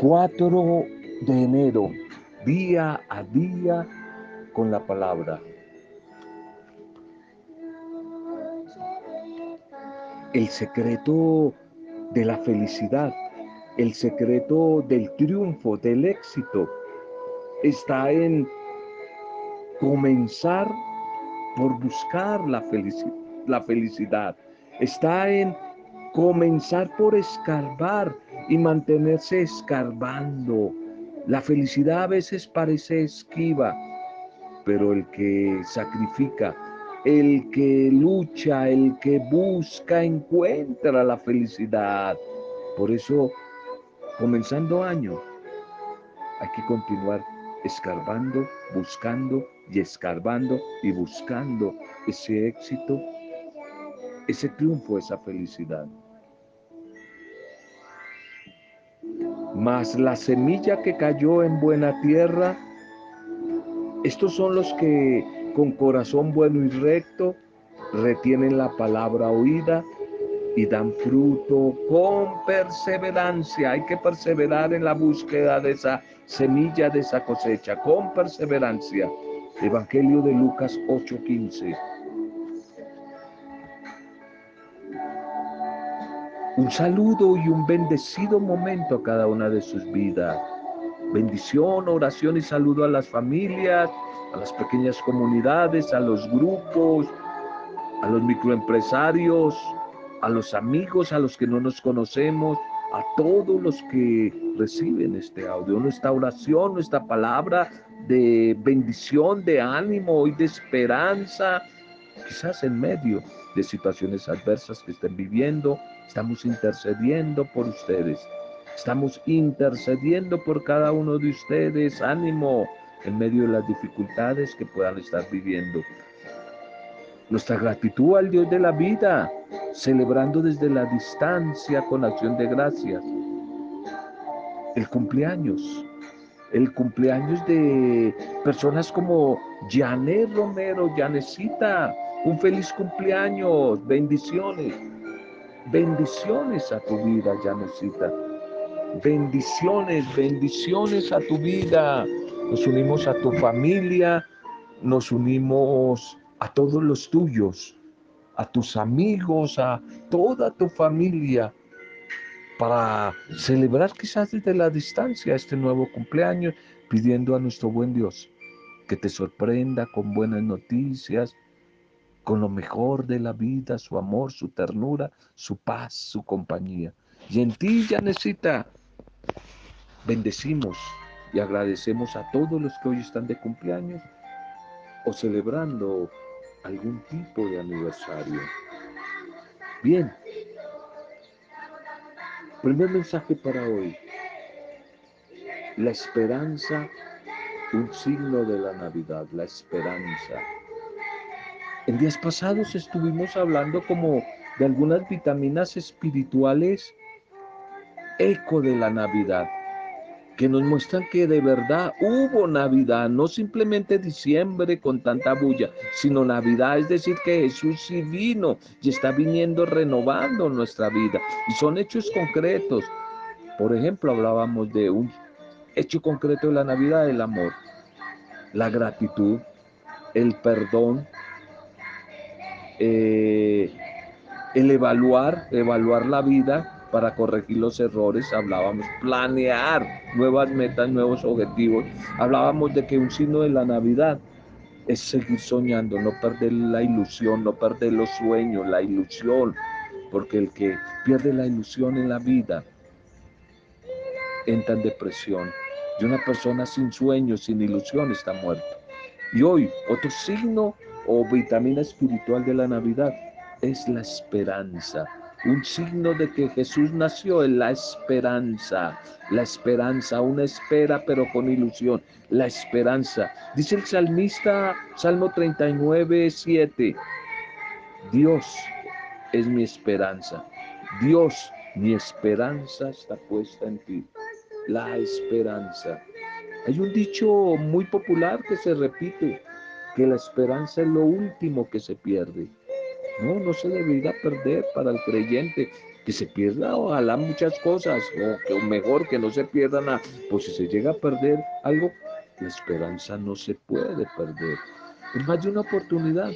4 de enero, día a día con la palabra. El secreto de la felicidad, el secreto del triunfo, del éxito, está en comenzar por buscar la, la felicidad. Está en comenzar por escarbar y mantenerse escarbando. La felicidad a veces parece esquiva, pero el que sacrifica, el que lucha, el que busca, encuentra la felicidad. Por eso, comenzando año, hay que continuar escarbando, buscando y escarbando y buscando ese éxito, ese triunfo, esa felicidad. La semilla que cayó en buena tierra, estos son los que con corazón bueno y recto retienen la palabra oída y dan fruto con perseverancia. Hay que perseverar en la búsqueda de esa semilla, de esa cosecha, con perseverancia. Evangelio de Lucas 8:15. Un saludo y un bendecido momento a cada una de sus vidas. Bendición, oración y saludo a las familias, a las pequeñas comunidades, a los grupos, a los microempresarios, a los amigos, a los que no nos conocemos, a todos los que reciben este audio, nuestra oración, nuestra palabra de bendición, de ánimo y de esperanza, quizás en medio de situaciones adversas que estén viviendo, estamos intercediendo por ustedes. Estamos intercediendo por cada uno de ustedes, ánimo en medio de las dificultades que puedan estar viviendo. Nuestra gratitud al Dios de la vida, celebrando desde la distancia con acción de gracias. El cumpleaños, el cumpleaños de personas como Janet Romero, Janecita, un feliz cumpleaños, bendiciones, bendiciones a tu vida, Janecita. Bendiciones, bendiciones a tu vida. Nos unimos a tu familia, nos unimos a todos los tuyos, a tus amigos, a toda tu familia, para celebrar quizás desde la distancia este nuevo cumpleaños, pidiendo a nuestro buen Dios que te sorprenda con buenas noticias, con lo mejor de la vida, su amor, su ternura, su paz, su compañía. Y en ti, necesita bendecimos y agradecemos a todos los que hoy están de cumpleaños o celebrando algún tipo de aniversario. Bien, primer mensaje para hoy. La esperanza, un signo de la Navidad, la esperanza. En días pasados estuvimos hablando como de algunas vitaminas espirituales eco de la Navidad que nos muestran que de verdad hubo Navidad, no simplemente diciembre con tanta bulla, sino Navidad, es decir, que Jesús sí vino y está viniendo renovando nuestra vida. Y son hechos concretos. Por ejemplo, hablábamos de un hecho concreto de la Navidad, el amor, la gratitud, el perdón, eh, el evaluar, evaluar la vida para corregir los errores, hablábamos planear nuevas metas, nuevos objetivos, hablábamos de que un signo de la Navidad es seguir soñando, no perder la ilusión, no perder los sueños, la ilusión, porque el que pierde la ilusión en la vida entra en depresión. Y una persona sin sueños, sin ilusión, está muerta. Y hoy, otro signo o vitamina espiritual de la Navidad. Es la esperanza un signo de que Jesús nació en la esperanza, la esperanza, una espera pero con ilusión, la esperanza. Dice el salmista, Salmo 39, 7, Dios es mi esperanza, Dios, mi esperanza está puesta en ti, la esperanza. Hay un dicho muy popular que se repite, que la esperanza es lo último que se pierde. No, no se debería perder para el creyente. Que se pierda, ojalá muchas cosas, o, que, mejor que no se pierda nada. Pues si se llega a perder algo, la esperanza no se puede perder. Es más de una oportunidad.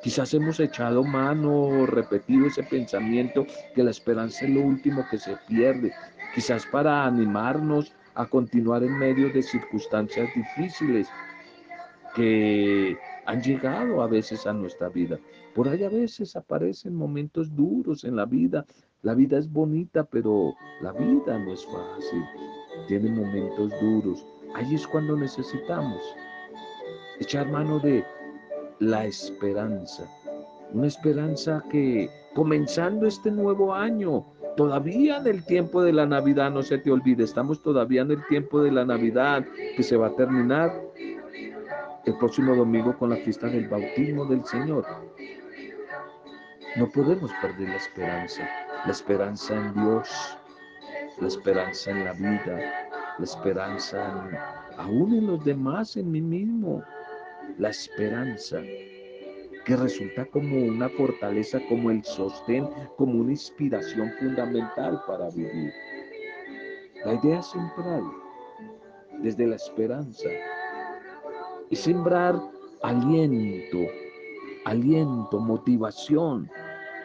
Quizás hemos echado mano, repetido ese pensamiento que la esperanza es lo último que se pierde. Quizás para animarnos a continuar en medio de circunstancias difíciles que han llegado a veces a nuestra vida. Por ahí a veces aparecen momentos duros en la vida. La vida es bonita, pero la vida no es fácil. Tiene momentos duros. Ahí es cuando necesitamos echar mano de la esperanza. Una esperanza que comenzando este nuevo año, todavía en el tiempo de la Navidad, no se te olvide, estamos todavía en el tiempo de la Navidad que se va a terminar el próximo domingo con la fiesta del bautismo del Señor. No podemos perder la esperanza, la esperanza en Dios, la esperanza en la vida, la esperanza aún en los demás, en mí mismo, la esperanza que resulta como una fortaleza, como el sostén, como una inspiración fundamental para vivir. La idea central, desde la esperanza, es sembrar aliento, aliento, motivación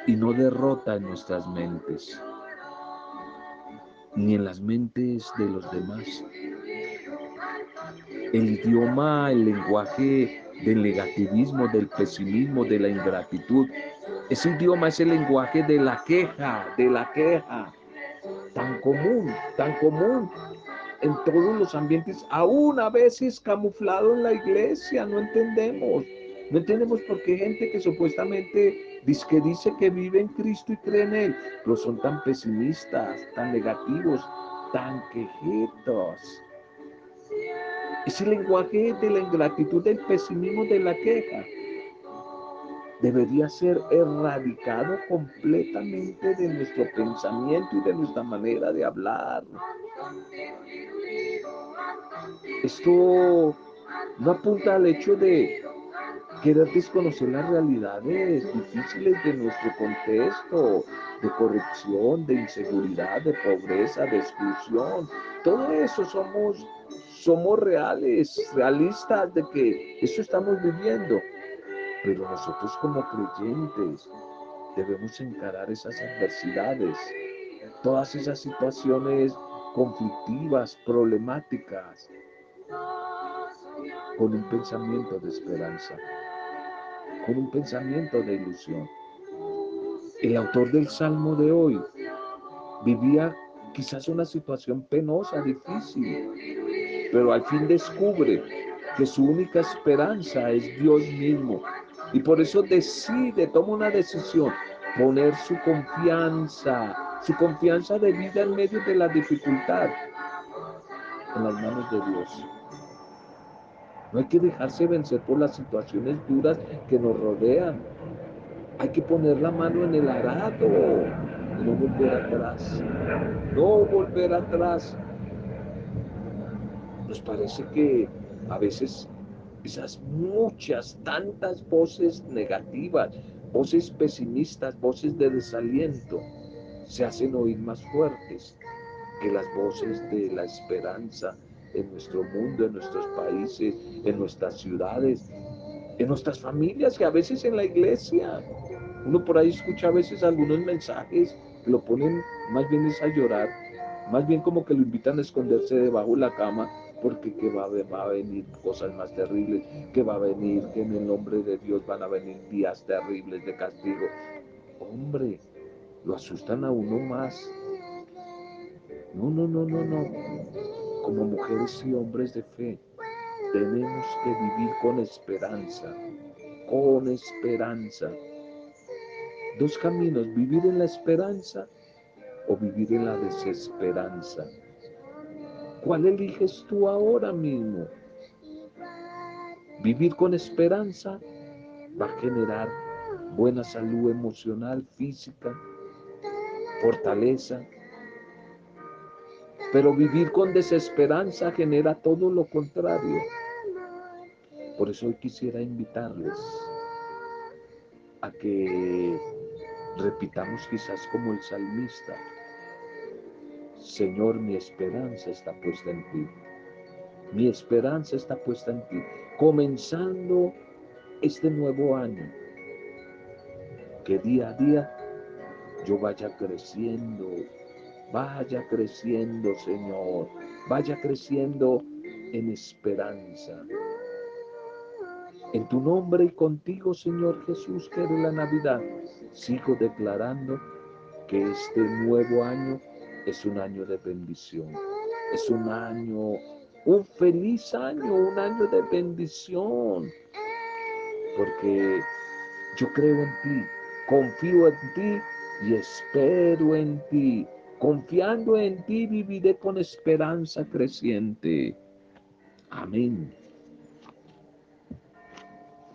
y no derrota en nuestras mentes, ni en las mentes de los demás. El idioma, el lenguaje del negativismo, del pesimismo, de la ingratitud, ese idioma es el lenguaje de la queja, de la queja, tan común, tan común en todos los ambientes, aún a veces camuflado en la iglesia, no entendemos. No entendemos por qué gente que supuestamente dice que, dice que vive en Cristo y cree en Él, pero son tan pesimistas, tan negativos, tan quejitos. Ese lenguaje de la ingratitud, del pesimismo, de la queja, debería ser erradicado completamente de nuestro pensamiento y de nuestra manera de hablar. Esto no apunta al hecho de querer desconocer las realidades difíciles de nuestro contexto, de corrupción, de inseguridad, de pobreza, de exclusión. Todo eso somos, somos reales, realistas de que eso estamos viviendo. Pero nosotros como creyentes debemos encarar esas adversidades, todas esas situaciones conflictivas, problemáticas, con un pensamiento de esperanza, con un pensamiento de ilusión. El autor del Salmo de hoy vivía quizás una situación penosa, difícil, pero al fin descubre que su única esperanza es Dios mismo. Y por eso decide, toma una decisión, poner su confianza, su confianza de vida en medio de la dificultad en las manos de Dios. No hay que dejarse vencer por las situaciones duras que nos rodean. Hay que poner la mano en el arado y no volver atrás. No volver atrás. Nos parece que a veces esas muchas, tantas voces negativas, voces pesimistas, voces de desaliento, se hacen oír más fuertes que las voces de la esperanza en nuestro mundo, en nuestros países, en nuestras ciudades, en nuestras familias y a veces en la iglesia. Uno por ahí escucha a veces algunos mensajes lo ponen más bien es a llorar, más bien como que lo invitan a esconderse debajo de la cama porque que va, va, a venir cosas más terribles, que va a venir, que en el nombre de Dios van a venir días terribles de castigo. Hombre, lo asustan a uno más. No, no, no, no, no. Como mujeres y hombres de fe, tenemos que vivir con esperanza, con esperanza. Dos caminos, vivir en la esperanza o vivir en la desesperanza. ¿Cuál eliges tú ahora mismo? Vivir con esperanza va a generar buena salud emocional, física, fortaleza. Pero vivir con desesperanza genera todo lo contrario. Por eso hoy quisiera invitarles a que repitamos quizás como el salmista, Señor, mi esperanza está puesta en ti. Mi esperanza está puesta en ti. Comenzando este nuevo año, que día a día yo vaya creciendo, vaya creciendo, Señor, vaya creciendo en esperanza. En tu nombre y contigo, Señor Jesús, que eres la Navidad, sigo declarando que este nuevo año es un año de bendición. Es un año, un feliz año, un año de bendición. Porque yo creo en ti, confío en ti y espero en ti. Confiando en ti viviré con esperanza creciente. Amén.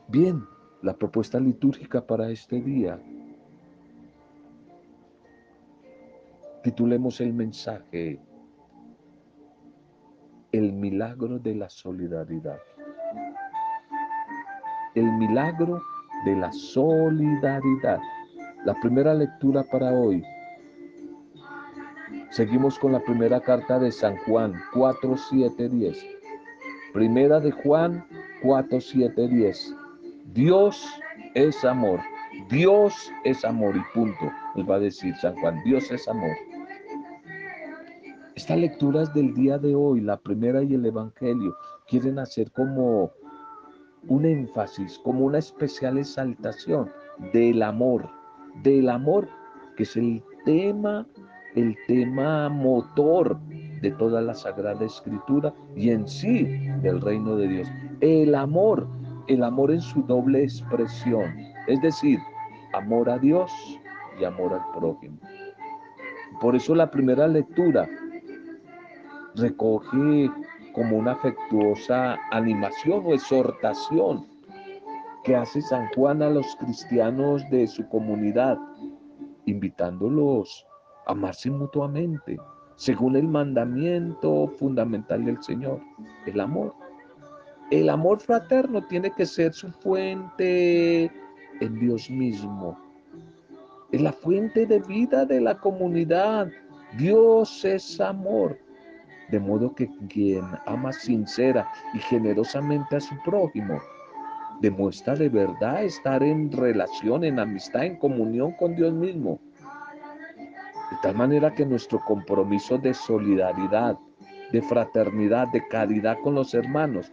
Bien, la propuesta litúrgica para este día. Titulemos el mensaje El milagro de la solidaridad. El milagro de la solidaridad. La primera lectura para hoy. Seguimos con la primera carta de San Juan 4, 7, 10. Primera de Juan 4, 7, 10. Dios es amor. Dios es amor y punto. Nos va a decir San Juan, Dios es amor. Estas lecturas del día de hoy, la primera y el Evangelio, quieren hacer como un énfasis, como una especial exaltación del amor, del amor que es el tema, el tema motor de toda la Sagrada Escritura y en sí del reino de Dios. El amor el amor en su doble expresión, es decir, amor a Dios y amor al prójimo. Por eso la primera lectura recoge como una afectuosa animación o exhortación que hace San Juan a los cristianos de su comunidad, invitándolos a amarse mutuamente, según el mandamiento fundamental del Señor, el amor. El amor fraterno tiene que ser su fuente en Dios mismo. Es la fuente de vida de la comunidad. Dios es amor. De modo que quien ama sincera y generosamente a su prójimo, demuestra de verdad estar en relación, en amistad, en comunión con Dios mismo. De tal manera que nuestro compromiso de solidaridad, de fraternidad, de caridad con los hermanos,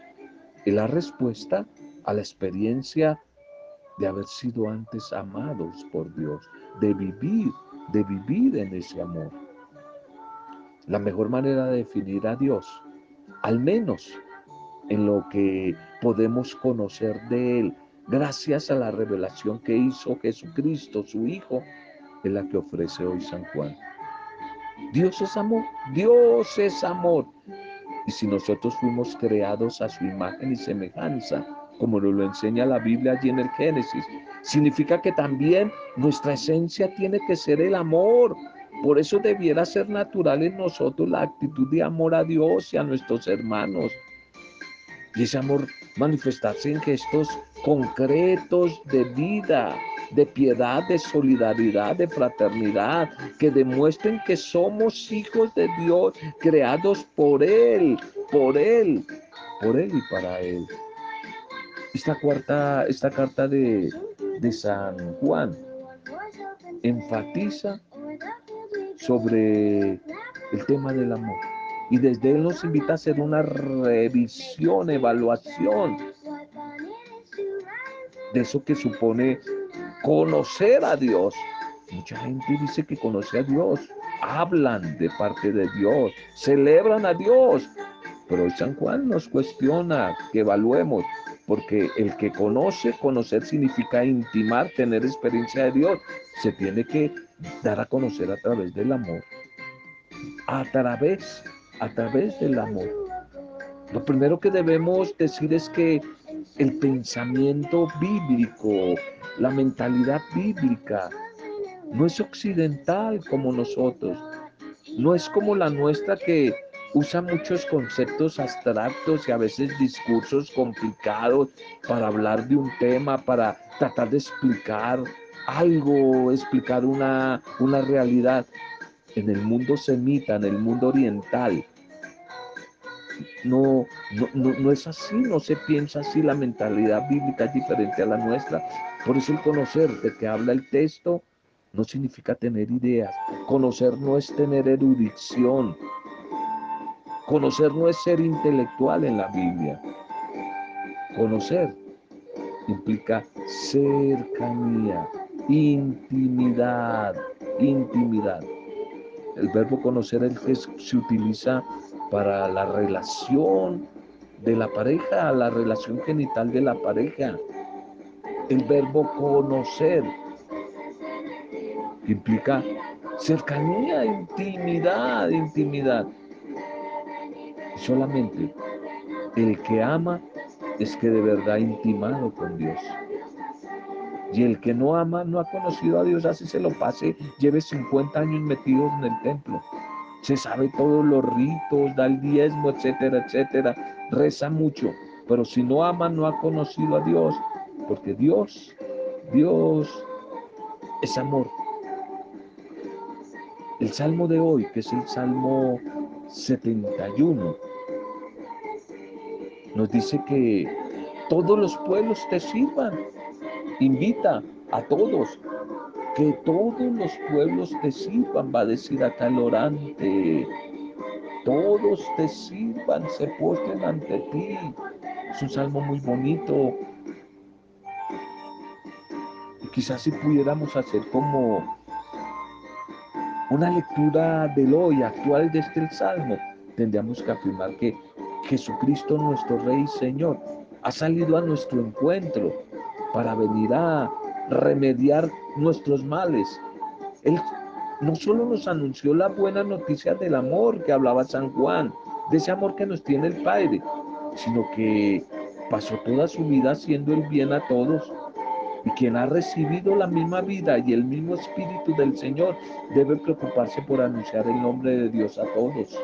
es la respuesta a la experiencia de haber sido antes amados por Dios, de vivir, de vivir en ese amor. La mejor manera de definir a Dios, al menos en lo que podemos conocer de Él, gracias a la revelación que hizo Jesucristo, su Hijo, es la que ofrece hoy San Juan. Dios es amor, Dios es amor. Y si nosotros fuimos creados a su imagen y semejanza, como nos lo enseña la Biblia allí en el Génesis, significa que también nuestra esencia tiene que ser el amor. Por eso debiera ser natural en nosotros la actitud de amor a Dios y a nuestros hermanos. Y ese amor manifestarse en gestos concretos de vida, de piedad, de solidaridad, de fraternidad, que demuestren que somos hijos de Dios, creados por Él, por Él, por Él y para Él. Esta cuarta, esta carta de, de San Juan enfatiza sobre el tema del amor. Y desde Él nos invita a hacer una revisión, evaluación de eso que supone conocer a Dios. Mucha gente dice que conoce a Dios, hablan de parte de Dios, celebran a Dios, pero San Juan nos cuestiona que evaluemos, porque el que conoce, conocer significa intimar, tener experiencia de Dios, se tiene que dar a conocer a través del amor, a través, a través del amor. Lo primero que debemos decir es que el pensamiento bíblico, la mentalidad bíblica no es occidental como nosotros, no es como la nuestra que usa muchos conceptos abstractos y a veces discursos complicados para hablar de un tema, para tratar de explicar algo, explicar una, una realidad. En el mundo semita, en el mundo oriental, no, no, no, es así, no se piensa así, la mentalidad bíblica es diferente a la nuestra. Por eso el conocer de que habla el texto no significa tener ideas. Conocer no es tener erudición. Conocer no es ser intelectual en la Biblia. Conocer implica cercanía, intimidad, intimidad. El verbo conocer el que se utiliza para la relación de la pareja, la relación genital de la pareja. El verbo conocer implica cercanía, intimidad, intimidad. Solamente el que ama es que de verdad intimado con Dios. Y el que no ama no ha conocido a Dios, así se lo pase, lleve 50 años metidos en el templo. Se sabe todos los ritos, da el diezmo, etcétera, etcétera. Reza mucho, pero si no ama no ha conocido a Dios, porque Dios, Dios es amor. El salmo de hoy, que es el salmo 71, nos dice que todos los pueblos te sirvan. Invita a todos, que todos los pueblos te sirvan, va a decir acá el orante. Todos te sirvan, se postren ante ti. Es un salmo muy bonito. Y quizás si pudiéramos hacer como una lectura del hoy actual de este salmo, tendríamos que afirmar que Jesucristo nuestro Rey y Señor ha salido a nuestro encuentro para venir a remediar nuestros males. Él no solo nos anunció la buena noticia del amor que hablaba San Juan, de ese amor que nos tiene el Padre, sino que pasó toda su vida haciendo el bien a todos y quien ha recibido la misma vida y el mismo espíritu del Señor debe preocuparse por anunciar el nombre de Dios a todos.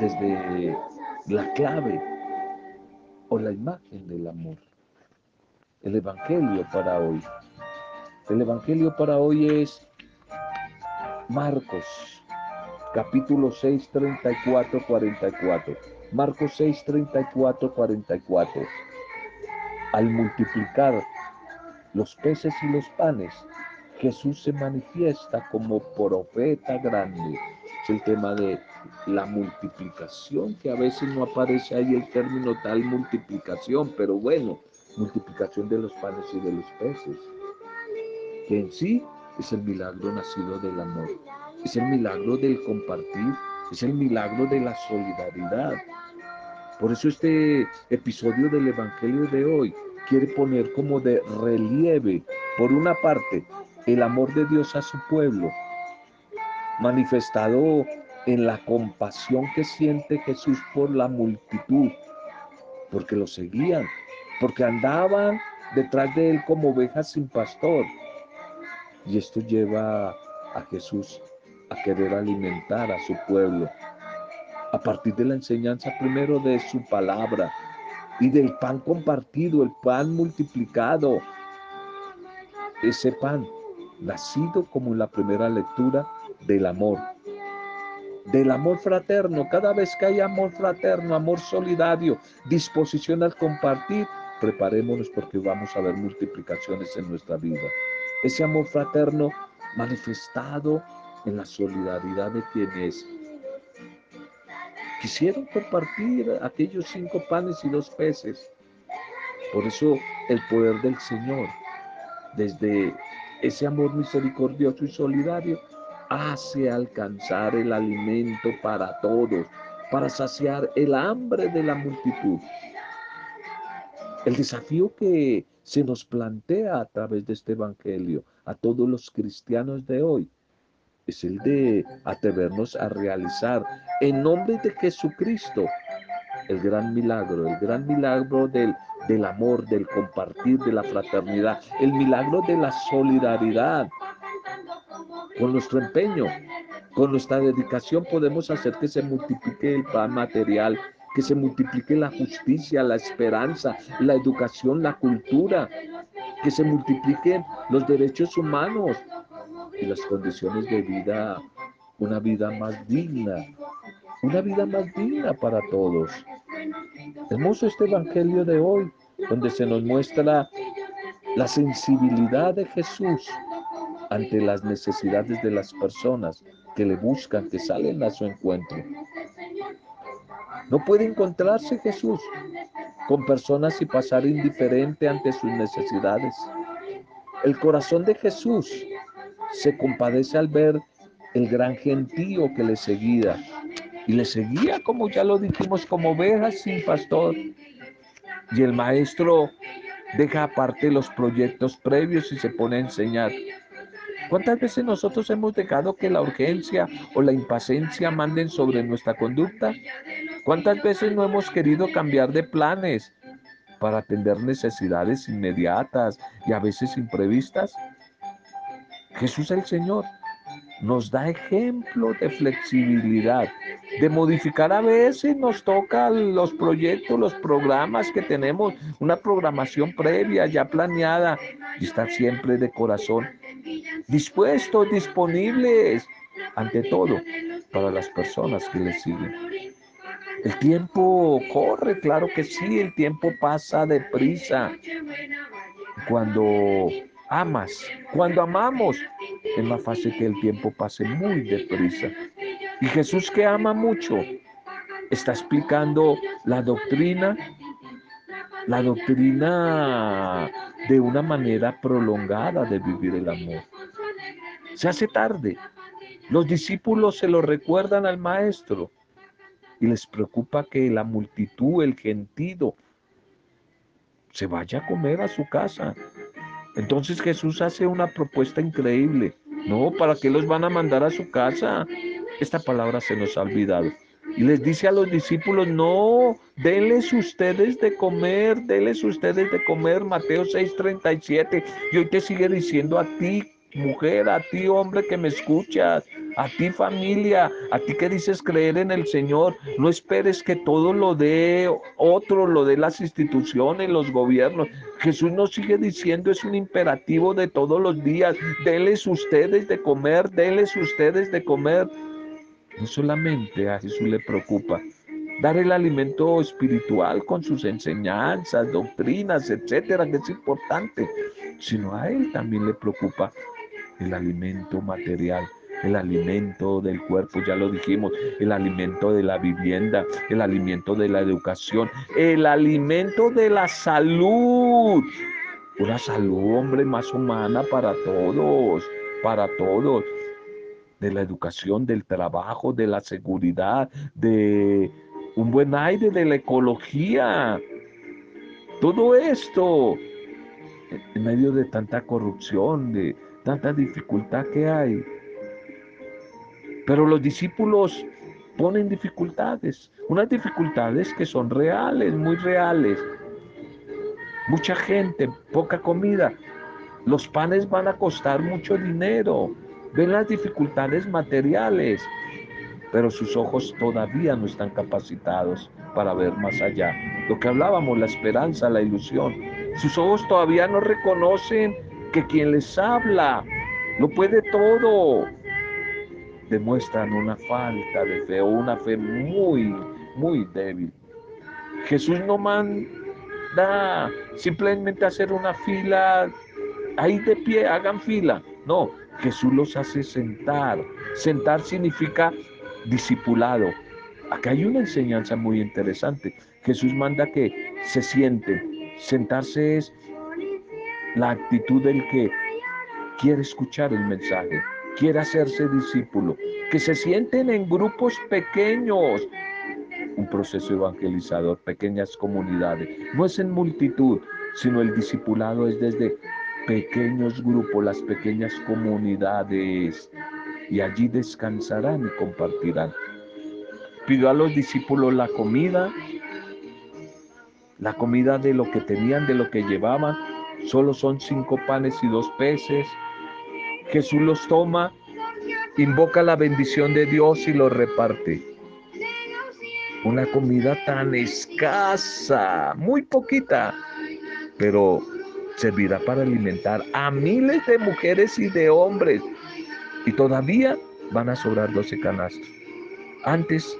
Desde la clave o la imagen del amor. El Evangelio para hoy. El Evangelio para hoy es Marcos, capítulo 6, 34, 44. Marcos 6, 34, 44 al multiplicar los peces y los panes, Jesús se manifiesta como profeta grande. El tema de la multiplicación, que a veces no aparece ahí el término tal multiplicación, pero bueno, multiplicación de los panes y de los peces, que en sí es el milagro nacido del amor, es el milagro del compartir, es el milagro de la solidaridad, por eso este episodio del Evangelio de hoy quiere poner como de relieve, por una parte, el amor de Dios a su pueblo, manifestado en la compasión que siente Jesús por la multitud, porque lo seguían, porque andaban detrás de él como ovejas sin pastor. Y esto lleva a Jesús a querer alimentar a su pueblo, a partir de la enseñanza primero de su palabra y del pan compartido, el pan multiplicado. Ese pan nacido como en la primera lectura del amor, del amor fraterno. Cada vez que hay amor fraterno, amor solidario, disposición al compartir, preparémonos porque vamos a ver multiplicaciones en nuestra vida. Ese amor fraterno manifestado en la solidaridad de quienes quisieron compartir aquellos cinco panes y dos peces. Por eso el poder del Señor, desde ese amor misericordioso y solidario, hace alcanzar el alimento para todos, para saciar el hambre de la multitud. El desafío que se nos plantea a través de este Evangelio a todos los cristianos de hoy es el de atrevernos a realizar en nombre de Jesucristo el gran milagro, el gran milagro del, del amor, del compartir, de la fraternidad, el milagro de la solidaridad, con nuestro empeño, Con nuestra dedicación podemos hacer que se multiplique el pan material, que se multiplique la justicia, la esperanza, la educación, la cultura, que se multipliquen los derechos humanos y las condiciones de vida, una vida más digna, una vida más digna para todos. Hermoso este Evangelio de hoy, donde se nos muestra la sensibilidad de Jesús ante las necesidades de las personas que le buscan, que salen a su encuentro. No puede encontrarse Jesús con personas y pasar indiferente ante sus necesidades. El corazón de Jesús se compadece al ver el gran gentío que le seguía. Y le seguía, como ya lo dijimos, como ovejas sin pastor. Y el maestro deja aparte los proyectos previos y se pone a enseñar. ¿Cuántas veces nosotros hemos dejado que la urgencia o la impaciencia manden sobre nuestra conducta? ¿Cuántas veces no hemos querido cambiar de planes para atender necesidades inmediatas y a veces imprevistas? Jesús el Señor nos da ejemplo de flexibilidad, de modificar a veces nos toca los proyectos, los programas que tenemos, una programación previa ya planeada y estar siempre de corazón dispuestos, disponibles, ante todo, para las personas que le siguen. El tiempo corre, claro que sí, el tiempo pasa deprisa. Cuando amas, cuando amamos, es más fácil que el tiempo pase muy deprisa. Y Jesús que ama mucho, está explicando la doctrina, la doctrina de una manera prolongada de vivir el amor. Se hace tarde. Los discípulos se lo recuerdan al maestro y les preocupa que la multitud, el gentío, se vaya a comer a su casa. Entonces Jesús hace una propuesta increíble. No, ¿para qué los van a mandar a su casa? Esta palabra se nos ha olvidado. Y les dice a los discípulos, no, denles ustedes de comer, denles ustedes de comer, Mateo 6:37. Y hoy te sigue diciendo a ti, mujer, a ti, hombre que me escuchas, a ti, familia, a ti que dices creer en el Señor. No esperes que todo lo dé otro, lo dé las instituciones, los gobiernos. Jesús nos sigue diciendo, es un imperativo de todos los días. Denles ustedes de comer, denles ustedes de comer. No solamente a Jesús le preocupa dar el alimento espiritual con sus enseñanzas, doctrinas, etcétera, que es importante, sino a Él también le preocupa el alimento material, el alimento del cuerpo, ya lo dijimos, el alimento de la vivienda, el alimento de la educación, el alimento de la salud. Una salud, hombre, más humana para todos, para todos de la educación, del trabajo, de la seguridad, de un buen aire, de la ecología. Todo esto en medio de tanta corrupción, de tanta dificultad que hay. Pero los discípulos ponen dificultades, unas dificultades que son reales, muy reales. Mucha gente, poca comida. Los panes van a costar mucho dinero ven las dificultades materiales, pero sus ojos todavía no están capacitados para ver más allá. Lo que hablábamos, la esperanza, la ilusión. Sus ojos todavía no reconocen que quien les habla lo puede todo. Demuestran una falta de fe o una fe muy, muy débil. Jesús no manda simplemente hacer una fila ahí de pie, hagan fila. No, Jesús los hace sentar. Sentar significa discipulado. Acá hay una enseñanza muy interesante. Jesús manda que se sienten. Sentarse es la actitud del que quiere escuchar el mensaje, quiere hacerse discípulo, que se sienten en grupos pequeños. Un proceso evangelizador, pequeñas comunidades. No es en multitud, sino el discipulado es desde pequeños grupos, las pequeñas comunidades, y allí descansarán y compartirán. Pidió a los discípulos la comida, la comida de lo que tenían, de lo que llevaban. Solo son cinco panes y dos peces. Jesús los toma invoca la bendición de Dios y lo reparte. Una comida tan escasa, muy poquita, pero servirá para alimentar a miles de mujeres y de hombres. Y todavía van a sobrar 12 canastos. Antes,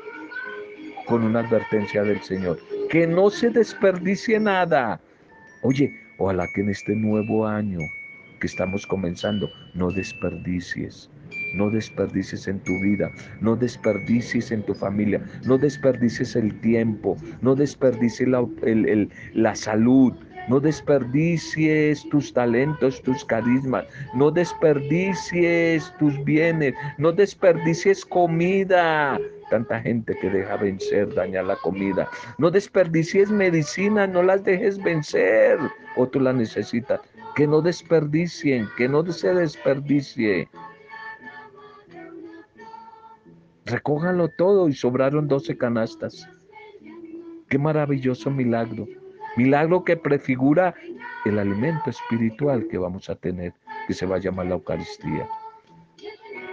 con una advertencia del Señor, que no se desperdicie nada. Oye, ojalá que en este nuevo año que estamos comenzando, no desperdicies. No desperdicies en tu vida, no desperdicies en tu familia, no desperdicies el tiempo, no desperdicies la, la salud, no desperdicies tus talentos, tus carismas. No desperdicies tus bienes. No desperdicies comida. Tanta gente que deja vencer, daña la comida. No desperdicies medicina, no las dejes vencer. O tú la necesitas. Que no desperdicien, que no se desperdicie. Recójanlo todo y sobraron 12 canastas. Qué maravilloso milagro. Milagro que prefigura el alimento espiritual que vamos a tener, que se va a llamar la Eucaristía.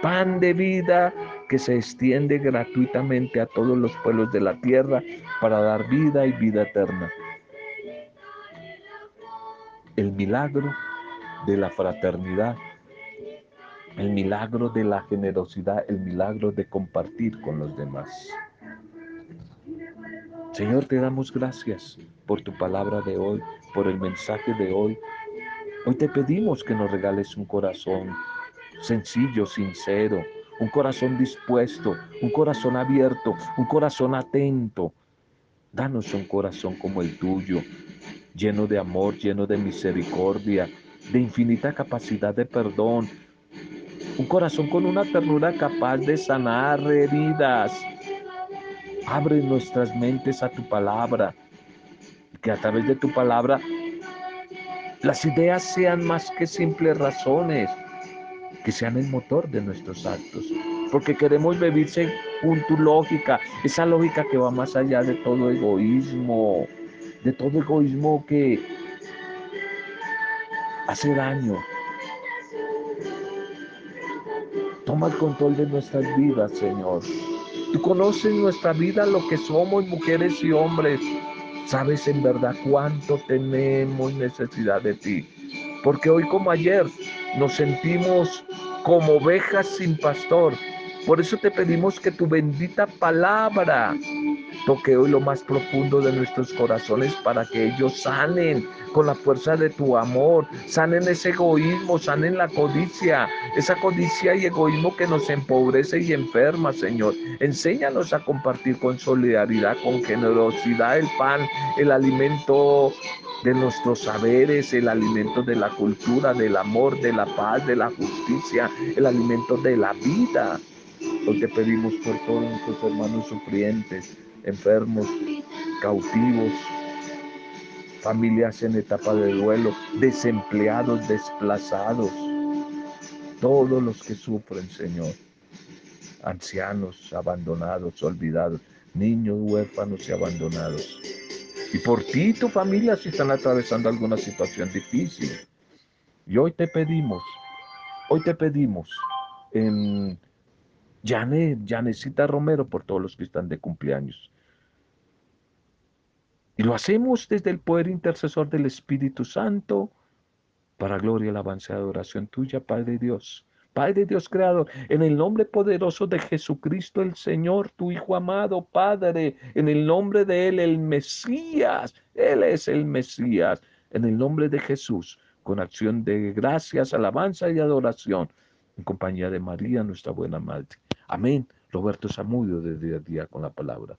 Pan de vida que se extiende gratuitamente a todos los pueblos de la tierra para dar vida y vida eterna. El milagro de la fraternidad, el milagro de la generosidad, el milagro de compartir con los demás. Señor, te damos gracias por tu palabra de hoy, por el mensaje de hoy. Hoy te pedimos que nos regales un corazón sencillo, sincero, un corazón dispuesto, un corazón abierto, un corazón atento. Danos un corazón como el tuyo, lleno de amor, lleno de misericordia, de infinita capacidad de perdón. Un corazón con una ternura capaz de sanar heridas Abre nuestras mentes a tu palabra, que a través de tu palabra las ideas sean más que simples razones, que sean el motor de nuestros actos, porque queremos vivir según tu lógica, esa lógica que va más allá de todo egoísmo, de todo egoísmo que hace daño. Toma el control de nuestras vidas, Señor. Tú conoces nuestra vida, lo que somos, mujeres y hombres. Sabes en verdad cuánto tenemos necesidad de ti. Porque hoy como ayer nos sentimos como ovejas sin pastor. Por eso te pedimos que tu bendita palabra toque hoy lo más profundo de nuestros corazones para que ellos sanen con la fuerza de tu amor, sanen ese egoísmo, sanen la codicia, esa codicia y egoísmo que nos empobrece y enferma, Señor. Enséñanos a compartir con solidaridad, con generosidad el pan, el alimento de nuestros saberes, el alimento de la cultura, del amor, de la paz, de la justicia, el alimento de la vida. Hoy te pedimos por todos nuestros hermanos sufrientes, enfermos, cautivos, familias en etapa de duelo, desempleados, desplazados, todos los que sufren, Señor, ancianos abandonados, olvidados, niños huérfanos y abandonados. Y por ti y tu familia si están atravesando alguna situación difícil. Y hoy te pedimos, hoy te pedimos en Janet, Janecita Romero, por todos los que están de cumpleaños. Y lo hacemos desde el poder intercesor del Espíritu Santo, para gloria alabanza y adoración tuya, Padre Dios. Padre Dios creador, en el nombre poderoso de Jesucristo el Señor, tu Hijo amado, Padre, en el nombre de Él, el Mesías, Él es el Mesías, en el nombre de Jesús, con acción de gracias, alabanza y adoración, en compañía de María, nuestra buena madre. Amén. Roberto Zamudio de día a día con la palabra.